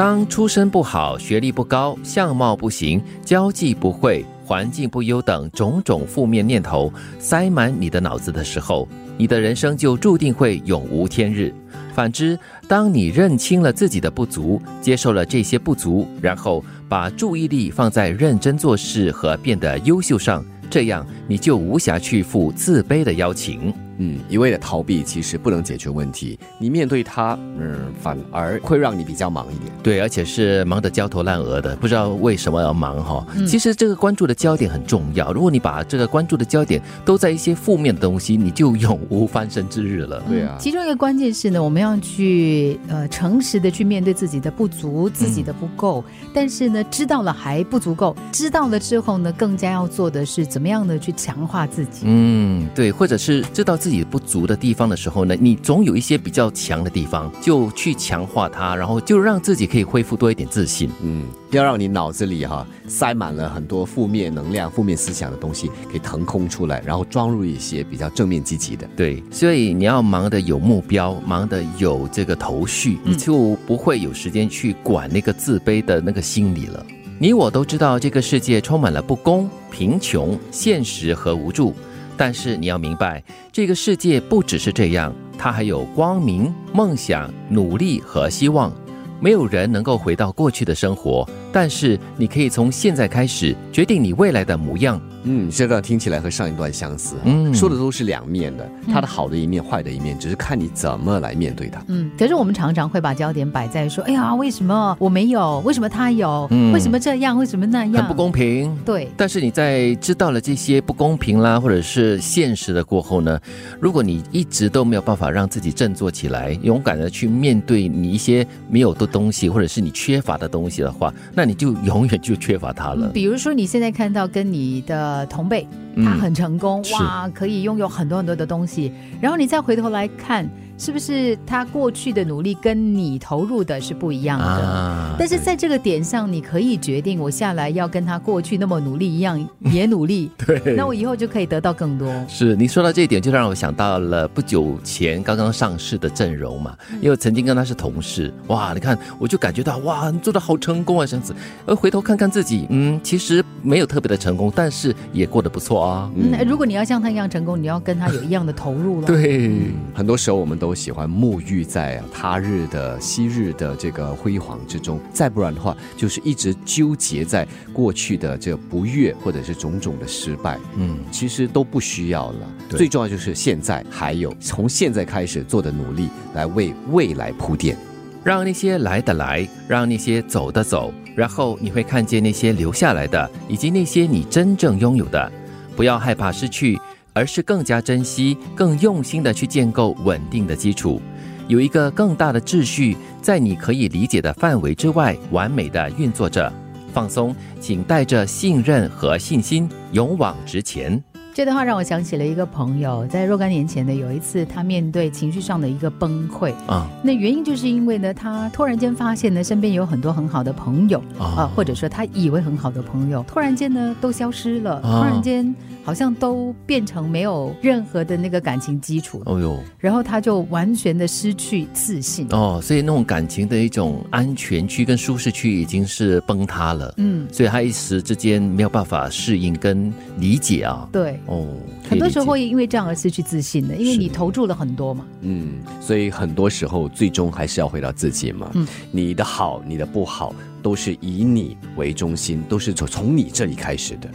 当出身不好、学历不高、相貌不行、交际不会、环境不优等种种负面念头塞满你的脑子的时候，你的人生就注定会永无天日。反之，当你认清了自己的不足，接受了这些不足，然后把注意力放在认真做事和变得优秀上，这样你就无暇去赴自卑的邀请。嗯，一味的逃避其实不能解决问题，你面对它，嗯，反而会让你比较忙一点。对，而且是忙得焦头烂额的，不知道为什么要忙哈。其实这个关注的焦点很重要，如果你把这个关注的焦点都在一些负面的东西，你就永无翻身之日了。对啊，其中一个关键是呢，我们要去呃诚实的去面对自己的不足，自己的不够。但是呢，知道了还不足够，知道了之后呢，更加要做的是怎么样的去强化自己。嗯，对，或者是知道自己不足的地方的时候呢，你总有一些比较强的地方，就去强化它，然后就让自己可以恢复多一点自信。嗯，要让你脑子里哈塞满了很多负面能量、负面思想的东西，给腾空出来，然后装入一些比较正面积极的。对，所以你要忙的有目标，忙的有这个头绪，你就不会有时间去管那个自卑的那个心理了。你我都知道，这个世界充满了不公、贫穷、现实和无助。但是你要明白，这个世界不只是这样，它还有光明、梦想、努力和希望。没有人能够回到过去的生活，但是你可以从现在开始决定你未来的模样。嗯，这段听起来和上一段相似，嗯，说的都是两面的，它的好的一面、坏的一面，只是看你怎么来面对它。嗯，可是我们常常会把焦点摆在说，哎呀，为什么我没有？为什么他有？为什么这样？为什么那样？很不公平。对。但是你在知道了这些不公平啦，或者是现实的过后呢？如果你一直都没有办法让自己振作起来，勇敢的去面对你一些没有的东西，或者是你缺乏的东西的话，那你就永远就缺乏它了。比如说你现在看到跟你的。呃，同辈他很成功哇，可以拥有很多很多的东西，然后你再回头来看。是不是他过去的努力跟你投入的是不一样的？但是在这个点上，你可以决定我下来要跟他过去那么努力一样也努力。对，那我以后就可以得到更多。是你说到这一点，就让我想到了不久前刚刚上市的阵容嘛，因为曾经跟他是同事。哇，你看我就感觉到哇，你做的好成功啊，这样子。而回头看看自己，嗯，其实没有特别的成功，但是也过得不错啊。那如果你要像他一样成功，你要跟他有一样的投入了。对，很多时候我们都。都喜欢沐浴在他日的昔日的这个辉煌之中，再不然的话，就是一直纠结在过去的这不悦或者是种种的失败。嗯，其实都不需要了。最重要就是现在，还有从现在开始做的努力，来为未来铺垫。让那些来的来，让那些走的走，然后你会看见那些留下来的，以及那些你真正拥有的。不要害怕失去。而是更加珍惜、更用心的去建构稳定的基础，有一个更大的秩序在你可以理解的范围之外完美的运作着。放松，请带着信任和信心勇往直前。这段话让我想起了一个朋友，在若干年前的，有一次他面对情绪上的一个崩溃。啊，那原因就是因为呢，他突然间发现呢，身边有很多很好的朋友啊，或者说他以为很好的朋友，突然间呢都消失了，突然间。好像都变成没有任何的那个感情基础，哦呦，然后他就完全的失去自信。哦，所以那种感情的一种安全区跟舒适区已经是崩塌了，嗯，所以他一时之间没有办法适应跟理解啊，对，哦，很多时候会因为这样而失去自信的，因为你投注了很多嘛，嗯，所以很多时候最终还是要回到自己嘛，嗯，你的好，你的不好，都是以你为中心，都是从从你这里开始的。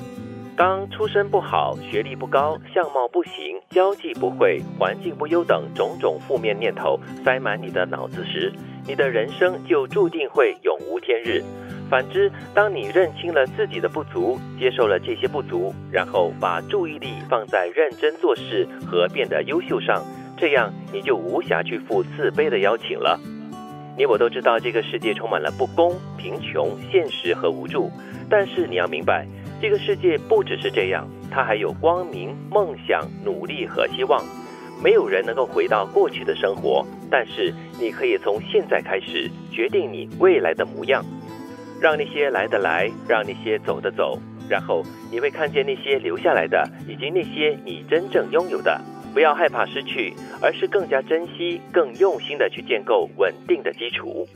当出身不好、学历不高、相貌不行、交际不会、环境不优等种种负面念头塞满你的脑子时，你的人生就注定会永无天日。反之，当你认清了自己的不足，接受了这些不足，然后把注意力放在认真做事和变得优秀上，这样你就无暇去赴自卑的邀请了。你我都知道，这个世界充满了不公、贫穷、现实和无助，但是你要明白。这个世界不只是这样，它还有光明、梦想、努力和希望。没有人能够回到过去的生活，但是你可以从现在开始决定你未来的模样。让那些来的来，让那些走的走，然后你会看见那些留下来的，以及那些你真正拥有的。不要害怕失去，而是更加珍惜、更用心的去建构稳定的基础。